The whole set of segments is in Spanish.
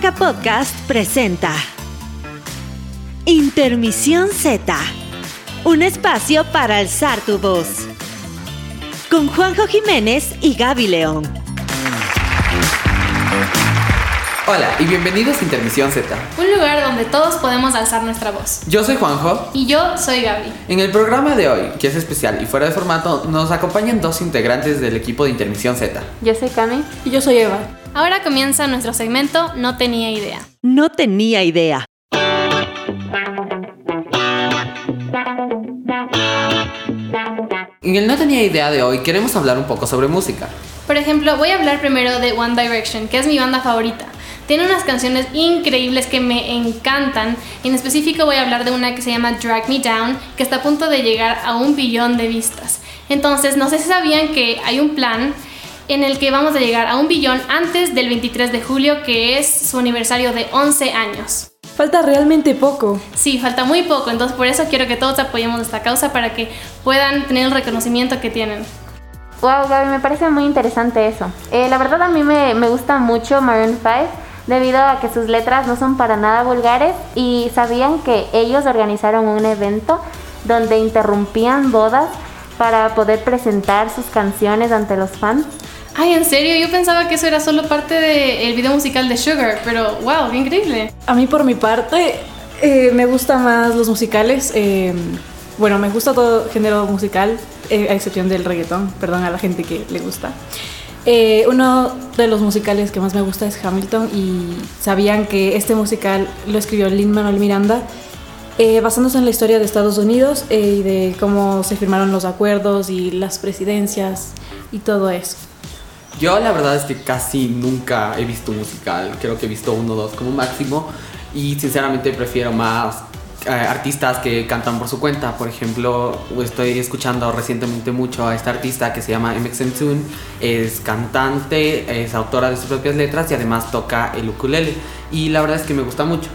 Podcast presenta Intermisión Z, un espacio para alzar tu voz. Con Juanjo Jiménez y Gaby León. Hola y bienvenidos a Intermisión Z. Un lugar donde todos podemos alzar nuestra voz. Yo soy Juanjo. Y yo soy Gaby. En el programa de hoy, que es especial y fuera de formato, nos acompañan dos integrantes del equipo de Intermisión Z. Yo soy Cami. Y yo soy Eva. Ahora comienza nuestro segmento No tenía idea. No tenía idea. En el No tenía idea de hoy queremos hablar un poco sobre música. Por ejemplo, voy a hablar primero de One Direction, que es mi banda favorita. Tiene unas canciones increíbles que me encantan. En específico voy a hablar de una que se llama Drag Me Down, que está a punto de llegar a un billón de vistas. Entonces, no sé si sabían que hay un plan en el que vamos a llegar a un billón antes del 23 de julio, que es su aniversario de 11 años. Falta realmente poco. Sí, falta muy poco, entonces por eso quiero que todos apoyemos esta causa para que puedan tener el reconocimiento que tienen. Wow, Gaby, me parece muy interesante eso. Eh, la verdad a mí me, me gusta mucho Maroon 5 debido a que sus letras no son para nada vulgares y sabían que ellos organizaron un evento donde interrumpían bodas para poder presentar sus canciones ante los fans. Ay, en serio, yo pensaba que eso era solo parte del video musical de Sugar, pero wow, qué increíble. A mí por mi parte eh, me gustan más los musicales. eh, bueno, me gusta todo género musical, eh, a excepción del reggaetón, perdón a la gente que le gusta. Eh, uno de los musicales que más me gusta es Hamilton y sabían que este musical lo escribió Lin Manuel Miranda eh, basándose en la historia de Estados Unidos eh, y de cómo se firmaron los acuerdos y las presidencias y todo eso. Yo la verdad es que casi nunca he visto un musical, creo que he visto uno o dos como máximo y sinceramente prefiero más artistas que cantan por su cuenta. Por ejemplo, estoy escuchando recientemente mucho a esta artista que se llama MXN Tune, es cantante, es autora de sus propias letras y además toca el ukulele y la verdad es que me gusta mucho.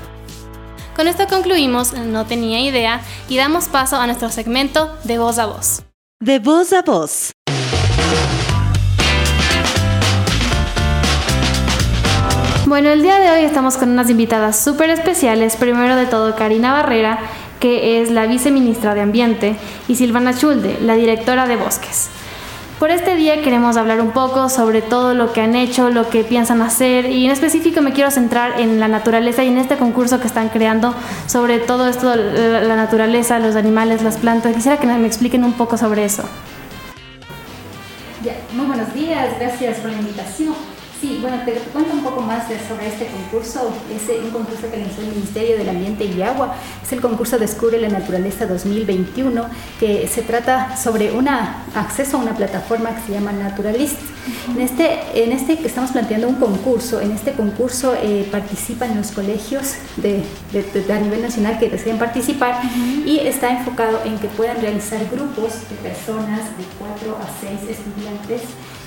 Con esto concluimos No tenía idea y damos paso a nuestro segmento de voz a voz. De voz a voz. Bueno, el día de hoy estamos con unas invitadas súper especiales. Primero de todo, Karina Barrera, que es la viceministra de Ambiente, y Silvana Chulde, la directora de Bosques. Por este día queremos hablar un poco sobre todo lo que han hecho, lo que piensan hacer y en específico me quiero centrar en la naturaleza y en este concurso que están creando sobre todo esto, la naturaleza, los animales, las plantas. Quisiera que me expliquen un poco sobre eso. Muy buenos días, gracias por la invitación. Sí, bueno, te cuento un poco más de- sobre este concurso. Es eh, un concurso que lanzó el Ministerio del Ambiente y Agua. Es el concurso Descubre la Naturaleza 2021, que se trata sobre un acceso a una plataforma que se llama Naturalist. En este, en este que estamos planteando un concurso, en este concurso eh, participan los colegios de, de- de- a nivel nacional que deseen participar y está enfocado en que puedan realizar grupos de personas de 4 a 6 estudiantes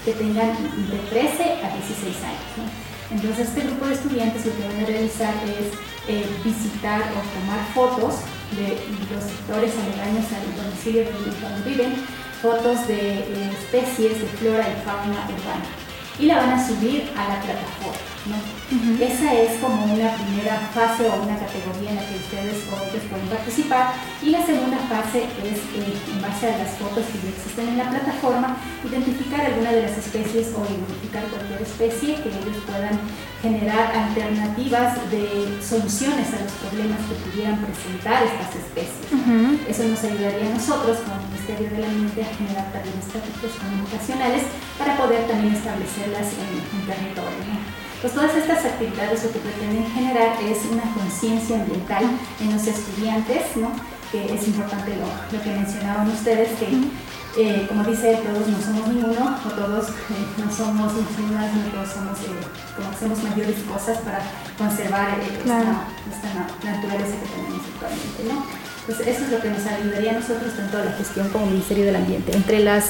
que tengan de 13 a 16 años. Entonces, este grupo de estudiantes lo que van a realizar es eh, visitar o tomar fotos de los sectores aledaños al domicilio donde donde viven, fotos de eh, especies de flora y fauna urbana. Y la van a subir a la plataforma. ¿no? Esa es como una primera fase o una categoría en la que ustedes o ellos pueden participar. Y la segunda fase es, eh, en base a las fotos que ya existen en la plataforma, identificar alguna de las especies o identificar cualquier especie que ellos puedan generar alternativas de soluciones a los problemas que pudieran presentar estas especies. Eso nos ayudaría a nosotros, como Ministerio del Ambiente, a generar también estrategias comunicacionales para poder también establecerlas en, en territorio. Pues todas estas actividades lo que pretenden generar es una conciencia ambiental en los estudiantes, ¿no? que es importante lo, lo que mencionaban ustedes, que eh, como dice, todos no somos ninguno, o todos eh, no somos ingenuas, no todos somos, eh, como hacemos mayores cosas para conservar eh, esta- Claro. naturaleza que tenemos actualmente. ¿no? Pues eso es lo que nos ayudaría a nosotros tanto a la gestión como Ministerio del Ambiente. Entre los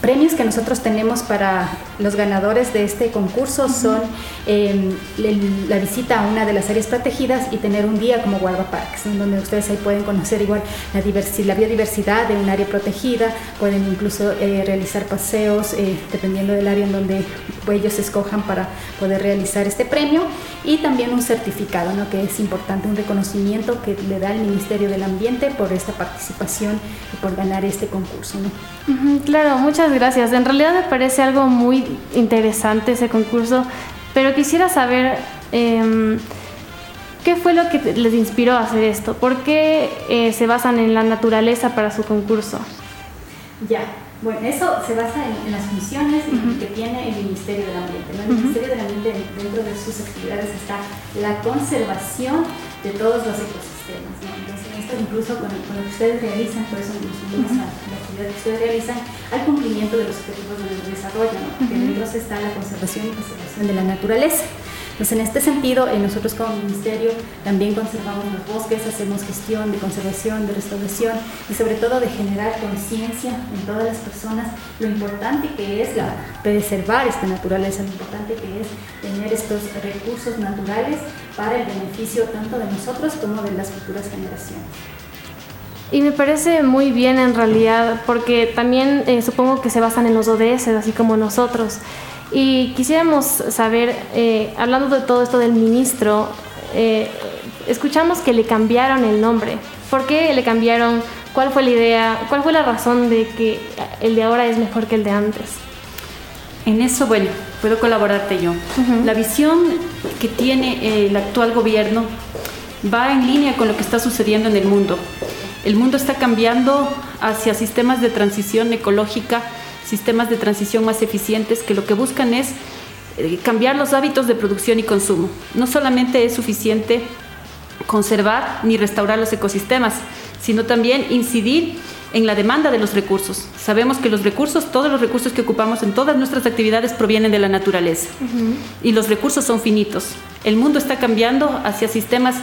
premios que nosotros tenemos para los ganadores de este concurso son eh, el- la visita a una de las áreas protegidas y tener un día como guardaparques, ¿no? donde ustedes ahí pueden conocer igual la, la biodiversidad de un área protegida, pueden incluso eh, realizar paseos eh, dependiendo del área en donde ellos escojan para poder realizar este premio y también un certificado, ¿no? que es importante, un reconocimiento que le da el Ministerio del Ambiente por esta participación y por ganar este concurso. ¿no? claro, muchas gracias. En realidad me parece algo muy interesante ese concurso, pero quisiera saber... Em, ¿Qué fue lo que les inspiró a hacer esto? ¿Por qué eh, se basan en la naturaleza para su concurso? Ya, bueno, eso se basa en, las funciones que tiene el Ministerio del Ambiente. El Ministerio del Ambiente, dentro de sus actividades, está la conservación de todos los ecosistemas. Entonces, esto incluso con, lo que ustedes realizan, por eso nos unimos a la actividad que ustedes realizan, al cumplimiento de los objetivos de desarrollo, ¿no? porque dentro está la conservación y conservación de la naturaleza. Entonces, en este sentido, eh, nosotros como ministerio también conservamos los bosques, hacemos gestión de conservación, de restauración y sobre todo de generar conciencia en todas las personas lo importante que es la, preservar esta naturaleza, lo importante que es tener estos recursos naturales para el beneficio tanto de nosotros como de las futuras generaciones. Y me parece muy bien en realidad, porque también eh, supongo que se basan en los ODS, así como nosotros. Y quisiéramos saber, eh, hablando de todo esto del ministro, eh, escuchamos que le cambiaron el nombre. ¿Por qué le cambiaron? ¿Cuál fue la idea? ¿Cuál fue la razón de que el de ahora es mejor que el de antes? En eso, bueno, puedo colaborarte yo. La visión que tiene el actual gobierno va en línea con lo que está sucediendo en el mundo. El mundo está cambiando hacia sistemas de transición ecológica sistemas de transición más eficientes que lo que buscan es eh, cambiar los hábitos de producción y consumo. No solamente es suficiente conservar ni restaurar los ecosistemas, sino también incidir en la demanda de los recursos. Sabemos que los recursos, todos los recursos que ocupamos en todas nuestras actividades provienen de la naturaleza y los recursos son finitos. El mundo está cambiando hacia sistemas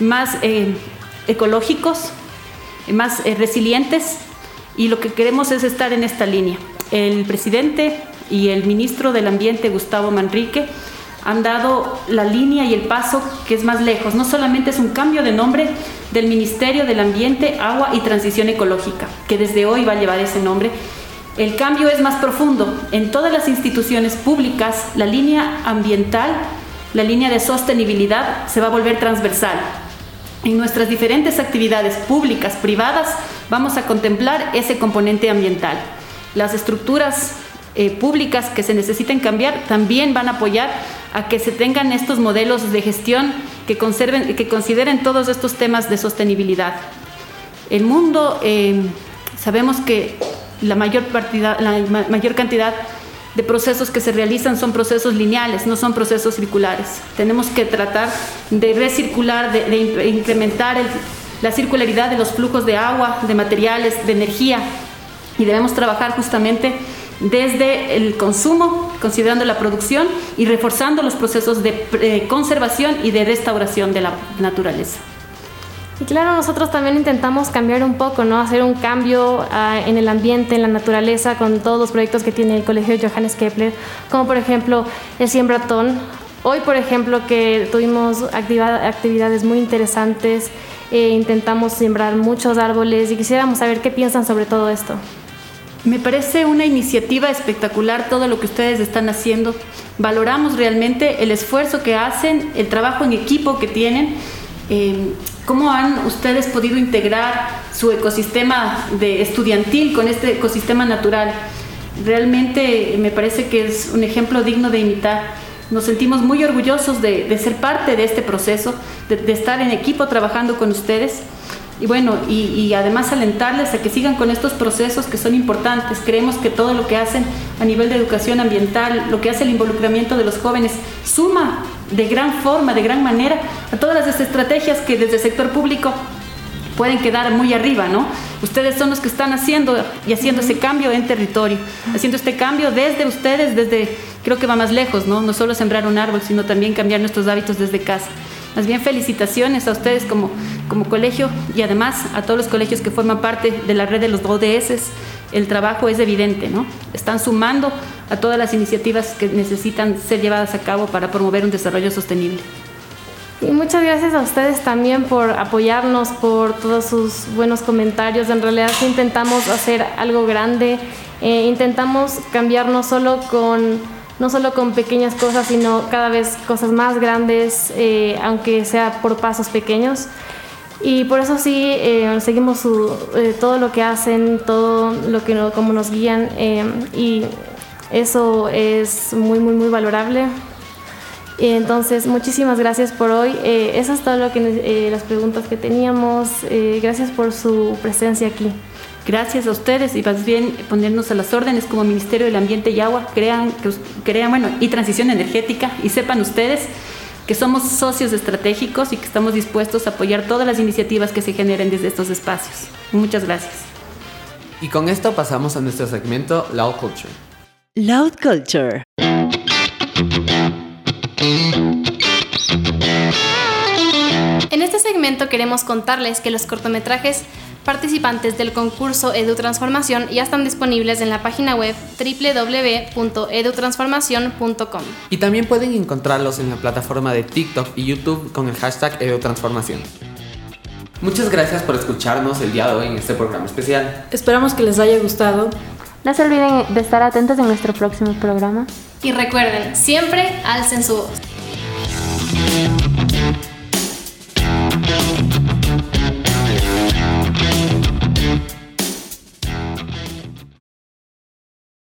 más eh, ecológicos, más eh, resilientes y lo que queremos es estar en esta línea el presidente y el ministro del Ambiente, Gustavo Manrique, han dado la línea y el paso que es más lejos. No solamente es un cambio de nombre del Ministerio del Ambiente, Agua y Transición Ecológica, que desde hoy va a llevar ese nombre. El cambio es más profundo. En todas las instituciones públicas, la línea ambiental, la línea de sostenibilidad se va a volver transversal. En nuestras diferentes actividades públicas, privadas, vamos a contemplar ese componente ambiental las estructuras eh, públicas que se necesiten cambiar también van a apoyar a que se tengan estos modelos de gestión que, conserven, que consideren todos estos temas de sostenibilidad. El mundo, eh, sabemos que la mayor, partida, la mayor cantidad de procesos que se realizan son procesos lineales, no son procesos circulares. Tenemos que tratar de recircular, de, incrementar la circularidad de los flujos de agua, de materiales, de energía, y debemos trabajar justamente desde el consumo, considerando la producción y reforzando los procesos de eh, conservación y de restauración de la naturaleza. Y claro, nosotros también intentamos cambiar un poco, ¿no? Hacer un cambio ah, en el ambiente, en la naturaleza, con todos los proyectos que tiene el Colegio Johannes Kepler, como por ejemplo el Siembratón. Hoy, por ejemplo, que tuvimos actividades muy interesantes, eh, intentamos sembrar muchos árboles y quisiéramos saber qué piensan sobre todo esto. Me parece una iniciativa espectacular todo lo que ustedes están haciendo. Valoramos realmente el esfuerzo que hacen, el trabajo en equipo que tienen. Eh, ¿Cómo han ustedes podido integrar su ecosistema de estudiantil con este ecosistema natural? Realmente me parece que es un ejemplo digno de imitar. Nos sentimos muy orgullosos de, ser parte de este proceso, de estar en equipo trabajando con ustedes y bueno, y, además alentarles a que sigan con estos procesos que son importantes. Creemos que todo lo que hacen a nivel de educación ambiental, lo que hace el involucramiento de los jóvenes, suma de gran forma, de gran manera a todas las estrategias que desde el sector público pueden quedar muy arriba, ¿no? Ustedes son los que están haciendo y haciendo ese cambio en territorio, haciendo este cambio desde ustedes, desde, creo que va más lejos, ¿no? No solo sembrar un árbol, sino también cambiar nuestros hábitos desde casa. Más bien felicitaciones a ustedes como, como colegio y además a todos los colegios que forman parte de la red de los ODS. El trabajo es evidente, ¿no? Están sumando a todas las iniciativas que necesitan ser llevadas a cabo para promover un desarrollo sostenible. Y muchas gracias a ustedes también por apoyarnos, por todos sus buenos comentarios. En realidad intentamos hacer algo grande, eh, intentamos cambiar no solo con no solo con pequeñas cosas, sino cada vez cosas más grandes, eh, aunque sea por pasos pequeños. Y por eso sí, eh, seguimos su, eh, todo lo que hacen, todo lo que no, como nos guían y eso es muy, muy, muy valorable. Entonces, muchísimas gracias por hoy. eso es todo lo que las preguntas que teníamos. gracias por su presencia aquí. Gracias a ustedes y más bien ponernos a las órdenes como Ministerio del Ambiente y Agua, crean, crean bueno, y transición energética y sepan ustedes que somos socios estratégicos y que estamos dispuestos a apoyar todas las iniciativas que se generen desde estos espacios. Muchas gracias. Y con esto pasamos a nuestro segmento Loud Culture. Loud Culture. En este segmento queremos contarles que los cortometrajes participantes del concurso EduTransformación ya están disponibles en la página web www.edutransformación.com. Y también pueden encontrarlos en la plataforma de TikTok y YouTube con el hashtag EduTransformación. Muchas gracias por escucharnos el día de hoy en este programa especial. Esperamos que les haya gustado. No se olviden de estar atentos en nuestro próximo programa. Y recuerden, siempre alcen su voz.